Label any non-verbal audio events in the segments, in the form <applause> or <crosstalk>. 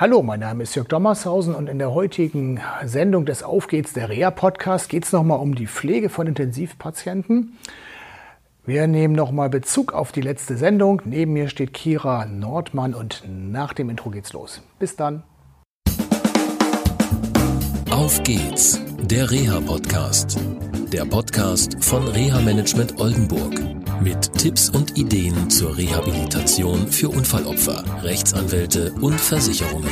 Hallo, mein Name ist Jörg Dommershausen und in der heutigen Sendung des Auf geht's der Reha Podcast geht es nochmal um die Pflege von Intensivpatienten. Wir nehmen nochmal Bezug auf die letzte Sendung. Neben mir steht Kira Nordmann und nach dem Intro geht's los. Bis dann. Auf geht's, der Reha Podcast. Der Podcast von Reha Management Oldenburg mit Tipps und Ideen zur Rehabilitation für Unfallopfer, Rechtsanwälte und Versicherungen.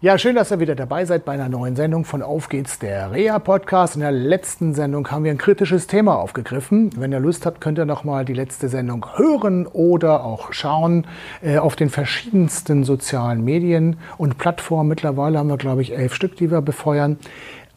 Ja, schön, dass ihr wieder dabei seid bei einer neuen Sendung von Auf geht's, der Reha-Podcast. In der letzten Sendung haben wir ein kritisches Thema aufgegriffen. Wenn ihr Lust habt, könnt ihr nochmal die letzte Sendung hören oder auch schauen äh, auf den verschiedensten sozialen Medien und Plattformen. Mittlerweile haben wir, glaube ich, elf Stück, die wir befeuern.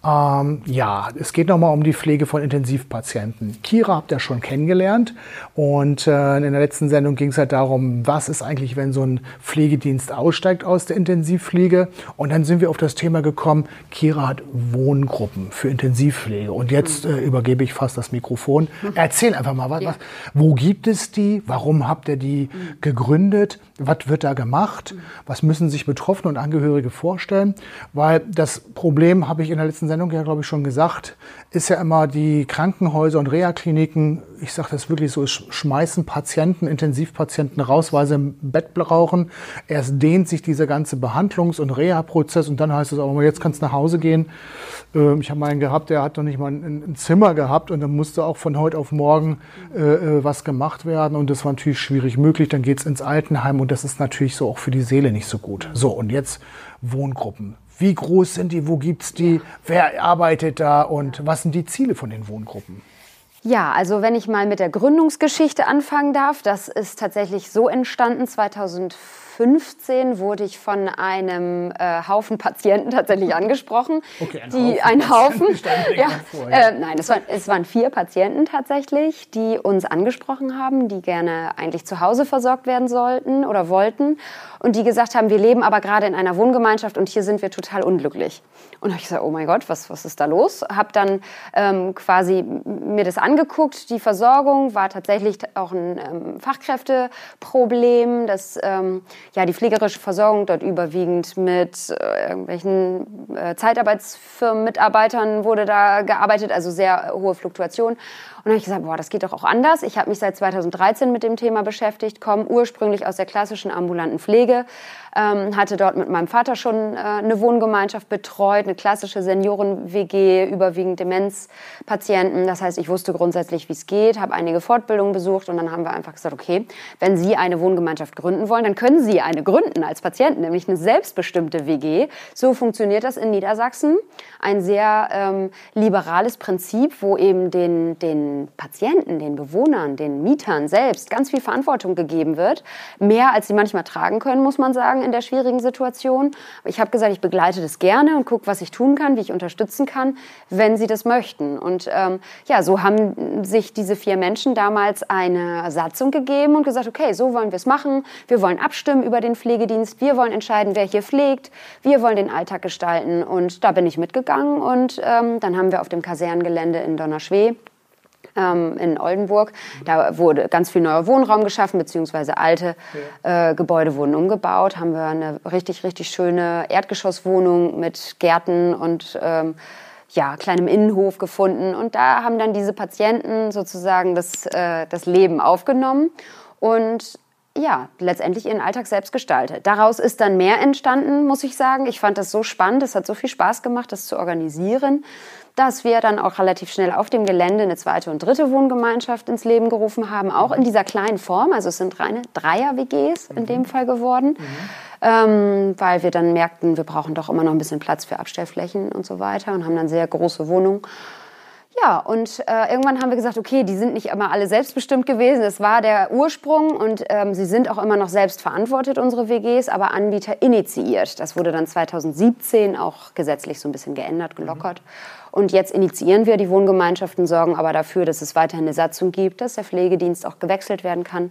Ähm, ja, es geht nochmal um die Pflege von Intensivpatienten. Kira habt ihr schon kennengelernt und äh, in der letzten Sendung ging es halt darum, was ist eigentlich, wenn so ein Pflegedienst aussteigt aus der Intensivpflege. Und dann sind wir auf das Thema gekommen, Kira hat Wohngruppen für Intensivpflege. Und jetzt äh, übergebe ich fast das Mikrofon. Erzähl einfach mal, was, was, wo gibt es die? Warum habt ihr die gegründet? Was wird da gemacht? Was müssen sich Betroffene und Angehörige vorstellen? Weil das Problem habe ich in der letzten Sendung Sendung ja, glaube ich, schon gesagt, ist ja immer die Krankenhäuser und Reha-Kliniken, ich sage das wirklich so, schmeißen Patienten, Intensivpatienten raus, weil sie im Bett brauchen. Erst dehnt sich dieser ganze Behandlungs- und Reha-Prozess und dann heißt es auch, jetzt kannst du nach Hause gehen. Ähm, ich habe einen gehabt, der hat noch nicht mal ein, Zimmer gehabt und dann musste auch von heute auf morgen äh, äh, was gemacht werden und das war natürlich schwierig möglich. Dann geht es ins Altenheim und das ist natürlich so auch für die Seele nicht so gut. So, und jetzt Wohngruppen. Wie groß sind die? Wo gibt es die? Wer arbeitet da? Und was sind die Ziele von den Wohngruppen? Ja, also wenn ich mal mit der Gründungsgeschichte anfangen darf, das ist tatsächlich so entstanden 2005 2015 wurde ich von einem äh, Haufen Patienten tatsächlich angesprochen. <laughs> Okay, ein die, Haufen. Ein Haufen. <laughs> <laughs> ja, vor, ja. Äh, nein, es, war, es waren vier Patienten tatsächlich, die uns angesprochen haben, die gerne eigentlich zu Hause versorgt werden sollten oder wollten und die gesagt haben, wir leben aber gerade in einer Wohngemeinschaft und hier sind wir total unglücklich. Und habe ich gesagt, oh mein Gott, was, was ist da los? Habe dann ähm, quasi mir das angeguckt. Die Versorgung war tatsächlich auch ein ähm, Fachkräfteproblem. Das ähm, ja, die pflegerische Versorgung dort überwiegend mit äh, irgendwelchen äh, Zeitarbeitsfirmen, Mitarbeitern wurde da gearbeitet, also sehr hohe Fluktuation. Und dann habe ich gesagt, boah, das geht doch auch anders. Ich habe mich seit 2013 mit dem Thema beschäftigt, komme ursprünglich aus der klassischen ambulanten Pflege, ähm, hatte dort mit meinem Vater schon äh, eine Wohngemeinschaft betreut, eine klassische Senioren-WG, überwiegend Demenzpatienten. Das heißt, ich wusste grundsätzlich, wie es geht, habe einige Fortbildungen besucht und dann haben wir einfach gesagt, okay, wenn Sie eine Wohngemeinschaft gründen wollen, dann können Sie eine gründen als Patienten, nämlich eine selbstbestimmte WG. So funktioniert das in Niedersachsen. Ein sehr ähm, liberales Prinzip, wo eben den, den Patienten, den Bewohnern, den Mietern selbst ganz viel Verantwortung gegeben wird. Mehr als sie manchmal tragen können, muss man sagen in der schwierigen Situation. Ich habe gesagt, ich begleite das gerne und gucke, was ich tun kann, wie ich unterstützen kann, wenn sie das möchten. Und ähm, ja, so haben sich diese vier Menschen damals eine Satzung gegeben und gesagt, okay, so wollen wir es machen. Wir wollen abstimmen über den Pflegedienst. Wir wollen entscheiden, wer hier pflegt. Wir wollen den Alltag gestalten. Und da bin ich mitgegangen. Und ähm, dann haben wir auf dem Kasernengelände in Donnerschwee ähm, in Oldenburg. Da wurde ganz viel neuer Wohnraum geschaffen, beziehungsweise alte äh, Gebäude wurden umgebaut. Haben wir eine richtig, richtig schöne Erdgeschosswohnung mit Gärten und ähm, ja, kleinem Innenhof gefunden. Und da haben dann diese Patienten sozusagen das, äh, das Leben aufgenommen und ja, letztendlich ihren Alltag selbst gestaltet. Daraus ist dann mehr entstanden, muss ich sagen. Ich fand das so spannend, es hat so viel Spaß gemacht, das zu organisieren dass wir dann auch relativ schnell auf dem Gelände eine zweite und dritte Wohngemeinschaft ins Leben gerufen haben, auch in dieser kleinen Form. Also es sind reine Dreier-WGs in dem mhm. Fall geworden, mhm. ähm, weil wir dann merkten, wir brauchen doch immer noch ein bisschen Platz für Abstellflächen und so weiter und haben dann sehr große Wohnungen. Ja, und äh, irgendwann haben wir gesagt, okay, die sind nicht immer alle selbstbestimmt gewesen. Das war der Ursprung und ähm, sie sind auch immer noch selbst verantwortet, unsere WGs, aber Anbieter initiiert. Das wurde dann 2017 auch gesetzlich so ein bisschen geändert, gelockert. Mhm. Und jetzt initiieren wir die Wohngemeinschaften, sorgen aber dafür, dass es weiterhin eine Satzung gibt, dass der Pflegedienst auch gewechselt werden kann, mhm.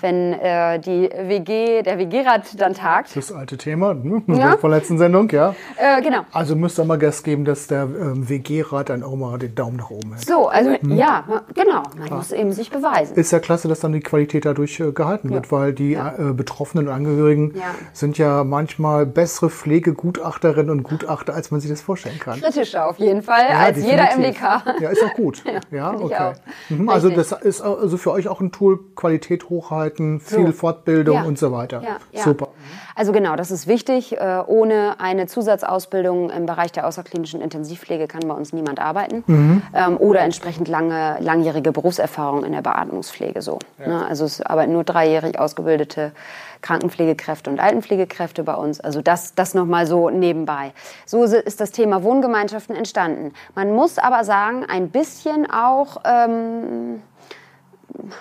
wenn äh, die WG, der WG-Rat dann tagt. Das alte Thema ne? <laughs> ja. von letzten Sendung, ja. Äh, genau. Also müsste mal Gas geben, dass der ähm, WG-Rat dann auch mal den Daumen nach oben hält. So, also mhm. ja, genau. Man Klar. muss eben sich beweisen. Ist ja klasse, dass dann die Qualität dadurch äh, gehalten ja. wird, weil die ja. äh, Betroffenen und Angehörigen sind ja manchmal bessere Pflegegutachterinnen und Gutachter, als man sich das vorstellen kann. Kritischer auf jeden Fall als definitiv. jeder MDK. Ja, ist auch gut. <laughs> ja, okay. Mhm, also das ist also für euch auch ein Tool, Qualität hochhalten, viel so. Fortbildung und so weiter. Super. Also genau, das ist wichtig. Äh, ohne eine Zusatzausbildung im Bereich der außerklinischen Intensivpflege kann bei uns niemand arbeiten. Mhm. Ähm, oder entsprechend lange, langjährige Berufserfahrung in der Beatmungspflege so. Ja. Ne? Also es arbeiten nur dreijährig ausgebildete Krankenpflegekräfte und Altenpflegekräfte bei uns. Also das, das nochmal so nebenbei. So ist das Thema Wohngemeinschaften entstanden. Man muss aber sagen, ein bisschen auch... Ähm,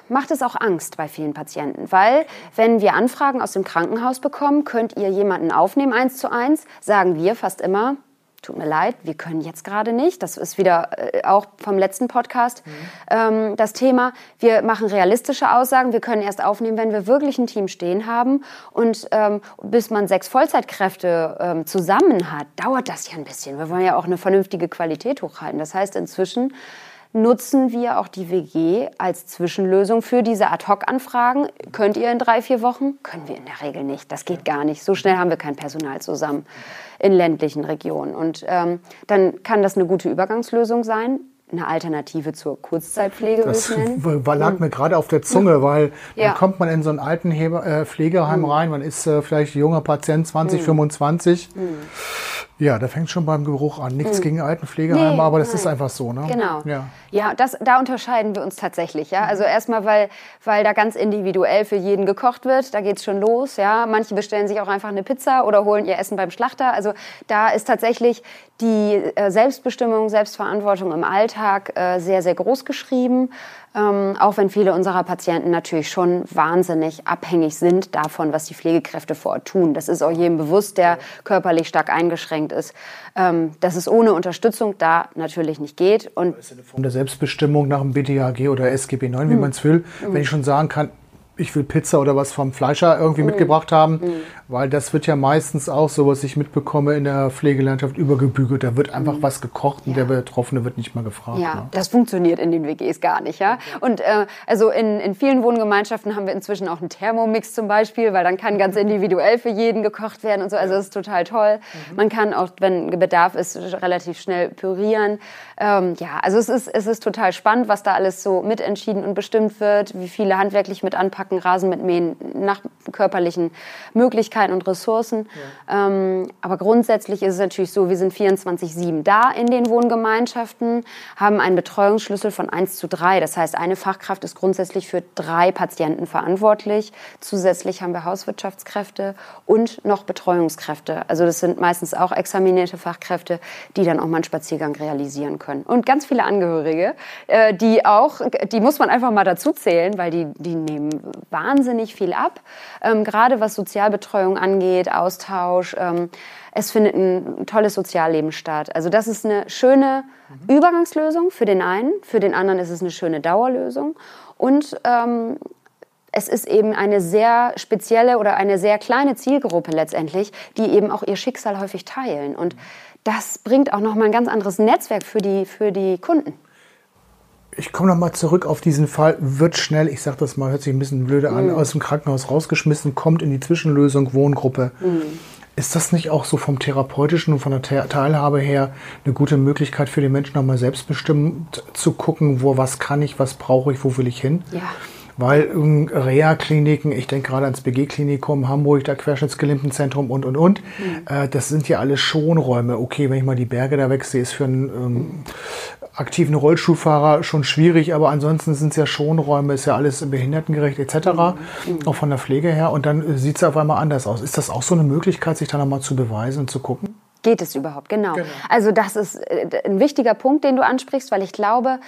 macht es auch Angst bei vielen Patienten, weil wenn wir Anfragen aus dem Krankenhaus bekommen, könnt ihr jemanden aufnehmen eins zu eins, sagen wir fast immer, tut mir leid, wir können jetzt gerade nicht. Das ist wieder äh, auch vom letzten Podcast mhm. ähm, das Thema. Wir machen realistische Aussagen. Wir können erst aufnehmen, wenn wir wirklich ein Team stehen haben. Und ähm, bis man sechs Vollzeitkräfte ähm, zusammen hat, dauert das ja ein bisschen. Wir wollen ja auch eine vernünftige Qualität hochhalten. Das heißt, inzwischen nutzen wir auch die WG als Zwischenlösung für diese Ad-Hoc-Anfragen. Könnt ihr in drei, vier Wochen? Können wir in der Regel nicht. Das geht gar nicht. So schnell haben wir kein Personal zusammen in ländlichen Regionen. Und ähm, dann kann das eine gute Übergangslösung sein eine Alternative zur Kurzzeitpflege. Das <laughs> lag mir gerade auf der Zunge, weil ja. dann kommt man in so ein alten äh, Pflegeheim mhm. rein, man ist äh, vielleicht junger Patient, 20, mhm. 25. Mhm. Ja, da fängt schon beim Geruch an. Nichts mhm. gegen Altenpflegeheime, nee, aber das nein. ist einfach so. Ne? Genau. Ja, ja das, da unterscheiden wir uns tatsächlich. Ja? Also erstmal, weil, weil da ganz individuell für jeden gekocht wird. Da geht es schon los. Ja? Manche bestellen sich auch einfach eine Pizza oder holen ihr Essen beim Schlachter. Also da ist tatsächlich die äh, Selbstbestimmung, Selbstverantwortung im Alltag äh, sehr, sehr groß geschrieben. Ähm, auch wenn viele unserer Patienten natürlich schon wahnsinnig abhängig sind davon, was die Pflegekräfte vor Ort tun. Das ist auch jedem bewusst, der körperlich stark eingeschränkt ist, ähm, dass es ohne Unterstützung da natürlich nicht geht. Und das ist eine Form der Selbstbestimmung nach dem BDAG oder SGB 9, wie hm. man es will. Wenn ich schon sagen kann, ich will Pizza oder was vom Fleischer irgendwie mm. mitgebracht haben, mm. weil das wird ja meistens auch so, was ich mitbekomme in der Pflegelandschaft übergebügelt. Da wird einfach mm. was gekocht und der Betroffene wird nicht mal gefragt. Ja, ne? das funktioniert in den WGs gar nicht, ja. Und äh, also in, in vielen Wohngemeinschaften haben wir inzwischen auch einen Thermomix zum Beispiel, weil dann kann ganz individuell für jeden gekocht werden und so. Also das ist total toll. Mhm. Man kann auch, wenn Bedarf ist, relativ schnell pürieren. Ähm, ja, also es ist, es ist total spannend, was da alles so mitentschieden und bestimmt wird, wie viele handwerklich mit anpacken Packen, Rasen mit Mähen nach körperlichen Möglichkeiten und Ressourcen. Ja. Ähm, aber grundsätzlich ist es natürlich so, wir sind 24-7 da in den Wohngemeinschaften, haben einen Betreuungsschlüssel von 1 zu 3. Das heißt, eine Fachkraft ist grundsätzlich für drei Patienten verantwortlich. Zusätzlich haben wir Hauswirtschaftskräfte und noch Betreuungskräfte. Also das sind meistens auch examinierte Fachkräfte, die dann auch mal einen Spaziergang realisieren können. Und ganz viele Angehörige, äh, die auch, die muss man einfach mal dazu zählen, weil die, die nehmen wahnsinnig viel ab, ähm, gerade was Sozialbetreuung angeht, Austausch. Ähm, es findet ein tolles Sozialleben statt. Also das ist eine schöne. Übergangslösung für den einen, für den anderen ist es eine schöne Dauerlösung und ähm, es ist eben eine sehr spezielle oder eine sehr kleine Zielgruppe letztendlich, die eben auch ihr Schicksal häufig teilen. Und das bringt auch nochmal ein ganz anderes Netzwerk für die, für die Kunden ich komme noch mal zurück auf diesen Fall, wird schnell, ich sage das mal, hört sich ein bisschen blöde an, mhm. aus dem Krankenhaus rausgeschmissen, kommt in die Zwischenlösung Wohngruppe. Mhm. Ist das nicht auch so vom therapeutischen und von der Teilhabe her eine gute Möglichkeit für die Menschen nochmal selbstbestimmt zu gucken, wo was kann ich, was brauche ich, wo will ich hin? Ja. Weil ähm, Reha-Kliniken, ich denke gerade ans BG-Klinikum Hamburg, der Querschnittsgelimptenzentrum und, und, und, mhm. äh, das sind ja alles Schonräume. Okay, wenn ich mal die Berge da wegsehe, ist für einen ähm, aktiven Rollstuhlfahrer schon schwierig, aber ansonsten sind es ja Schonräume, ist ja alles behindertengerecht etc., mhm. auch von der Pflege her. Und dann sieht es auf einmal anders aus. Ist das auch so eine Möglichkeit, sich da nochmal zu beweisen und zu gucken? Geht es überhaupt, genau. genau. Also das ist äh, ein wichtiger Punkt, den du ansprichst, weil ich glaube,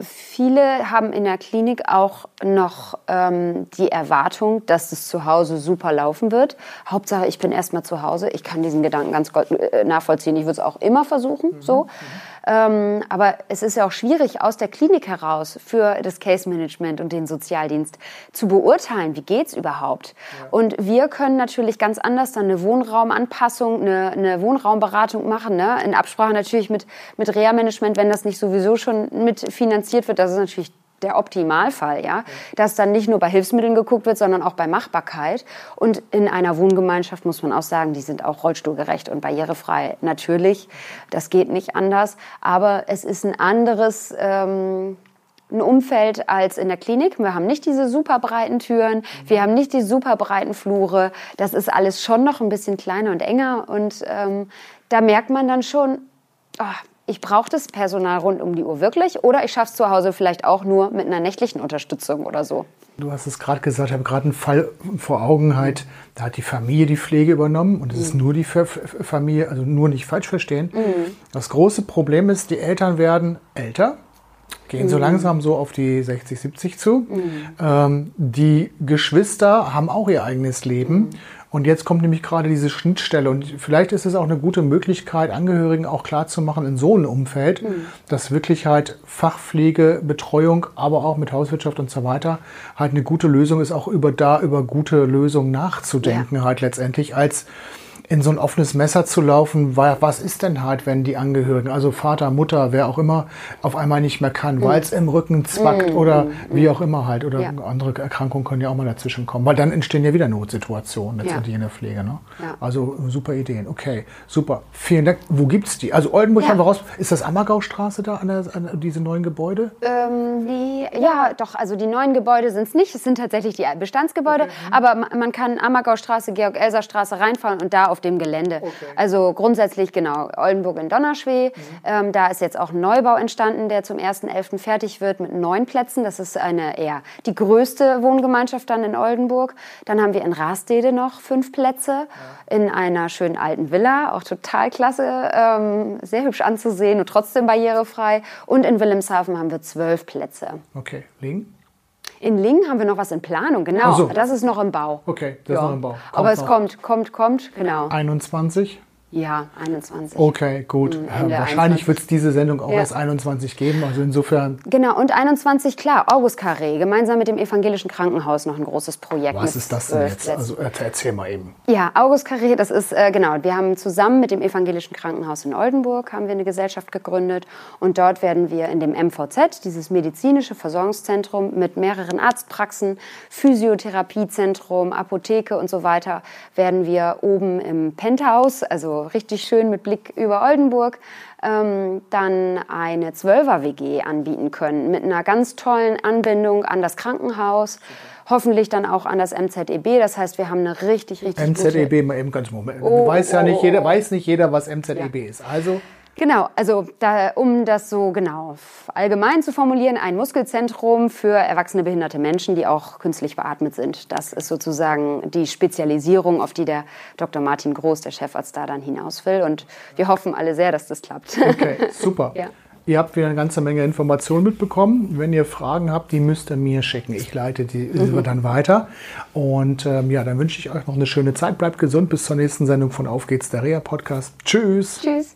viele haben in der Klinik auch noch ähm, die Erwartung, dass es zu Hause super laufen wird. Hauptsache, ich bin erstmal zu Hause. Ich kann diesen Gedanken ganz äh, nachvollziehen. Ich würde es auch immer versuchen, mhm. so. Ähm, aber es ist ja auch schwierig, aus der Klinik heraus für das Case Management und den Sozialdienst zu beurteilen, wie geht's überhaupt. Ja. Und wir können natürlich ganz anders dann eine Wohnraumanpassung, eine, eine Wohnraumberatung machen, ne? in Absprache natürlich mit, mit Reha-Management, wenn das nicht sowieso schon mit finanziert wird. Das ist natürlich der Optimalfall, ja, dass dann nicht nur bei Hilfsmitteln geguckt wird, sondern auch bei Machbarkeit. Und in einer Wohngemeinschaft muss man auch sagen, die sind auch rollstuhlgerecht und barrierefrei. Natürlich, das geht nicht anders, aber es ist ein anderes. Ähm, ein Umfeld als in der Klinik. Wir haben nicht diese super breiten Türen, wir haben nicht die super breiten Flure. Das ist alles schon noch ein bisschen kleiner und enger und ähm, da merkt man dann schon, oh, ich brauche das Personal rund um die Uhr wirklich oder ich schaffe es zu Hause vielleicht auch nur mit einer nächtlichen Unterstützung oder so. Du hast es gerade gesagt, ich habe gerade einen Fall vor Augen, halt, da hat die Familie die Pflege übernommen und es mhm. ist nur die Familie, also nur nicht falsch verstehen. Mhm. Das große Problem ist, die Eltern werden älter, gehen mhm. so langsam so auf die 60, 70 zu. Mhm. Ähm, die Geschwister haben auch ihr eigenes Leben mhm. Und jetzt kommt nämlich gerade diese Schnittstelle. Und vielleicht ist es auch eine gute Möglichkeit, Angehörigen auch klarzumachen in so einem Umfeld, mhm. dass wirklich halt Fachpflege, Betreuung, aber auch mit Hauswirtschaft und so weiter halt eine gute Lösung ist, auch über da über gute Lösungen nachzudenken, ja. halt letztendlich als in so ein offenes Messer zu laufen, weil was ist denn halt, wenn die Angehörigen, also Vater, Mutter, wer auch immer, auf einmal nicht mehr kann, mhm. weil es im Rücken zwackt mhm. oder wie auch immer halt. Oder ja. andere Erkrankungen können ja auch mal dazwischen kommen, weil dann entstehen ja wieder Notsituationen letztendlich ja. in der Pflege. Ne? Ja. Also super Ideen. Okay, super. Vielen Dank. Wo gibt es die? Also Oldenburg haben wir raus. Ist das Ammergaustraße da an, der, an diese neuen Gebäude? Ähm, die, ja, doch. Also die neuen Gebäude sind es nicht. Es sind tatsächlich die Bestandsgebäude. Okay. Aber man kann Ammergaustraße, Georg-Elser-Straße reinfahren und da auf dem Gelände. Okay. Also grundsätzlich genau, Oldenburg in Donnerschwee. Mhm. Ähm, da ist jetzt auch ein Neubau entstanden, der zum 1.11. fertig wird mit neun Plätzen. Das ist eine eher die größte Wohngemeinschaft dann in Oldenburg. Dann haben wir in Rastede noch fünf Plätze ja. in einer schönen alten Villa, auch total klasse, ähm, sehr hübsch anzusehen und trotzdem barrierefrei. Und in Wilhelmshaven haben wir zwölf Plätze. Okay, Lingen? In Lingen haben wir noch was in Planung, genau. So. Das ist noch im Bau. Okay, das ja. ist noch im Bau. Kommt Aber es noch. kommt, kommt, kommt, genau. 21? Ja, 21. Okay, gut. Mhm, ja, wahrscheinlich wird es diese Sendung auch ja. erst 21 geben, also insofern. Genau, und 21, klar, August Carré, gemeinsam mit dem Evangelischen Krankenhaus noch ein großes Projekt. Was ist das denn jetzt? Also erzähl mal eben. Ja, August Carré, das ist, äh, genau, wir haben zusammen mit dem Evangelischen Krankenhaus in Oldenburg, haben wir eine Gesellschaft gegründet und dort werden wir in dem MVZ, dieses medizinische Versorgungszentrum mit mehreren Arztpraxen, Physiotherapiezentrum, Apotheke und so weiter, werden wir oben im Penthouse, also richtig schön mit Blick über Oldenburg, ähm, dann eine Zwölfer-WG anbieten können mit einer ganz tollen Anbindung an das Krankenhaus. Hoffentlich dann auch an das MZEB. Das heißt, wir haben eine richtig, richtig MZEB, gute... mal eben ganz Moment. Oh, weiß ja nicht jeder, weiß nicht jeder, was MZEB ja. ist. Also Genau, also da, um das so genau allgemein zu formulieren, ein Muskelzentrum für erwachsene behinderte Menschen, die auch künstlich beatmet sind. Das ist sozusagen die Spezialisierung, auf die der Dr. Martin Groß, der Chefarzt, da dann hinaus will. Und wir hoffen alle sehr, dass das klappt. Okay, <laughs> super. ja. Ihr habt wieder eine ganze Menge Informationen mitbekommen. Wenn ihr Fragen habt, die müsst ihr mir schicken. Ich leite die mhm. dann weiter. Und ähm, ja, dann wünsche ich euch noch eine schöne Zeit. Bleibt gesund. Bis zur nächsten Sendung von Auf geht's, der Reha Podcast. Tschüss. Tschüss.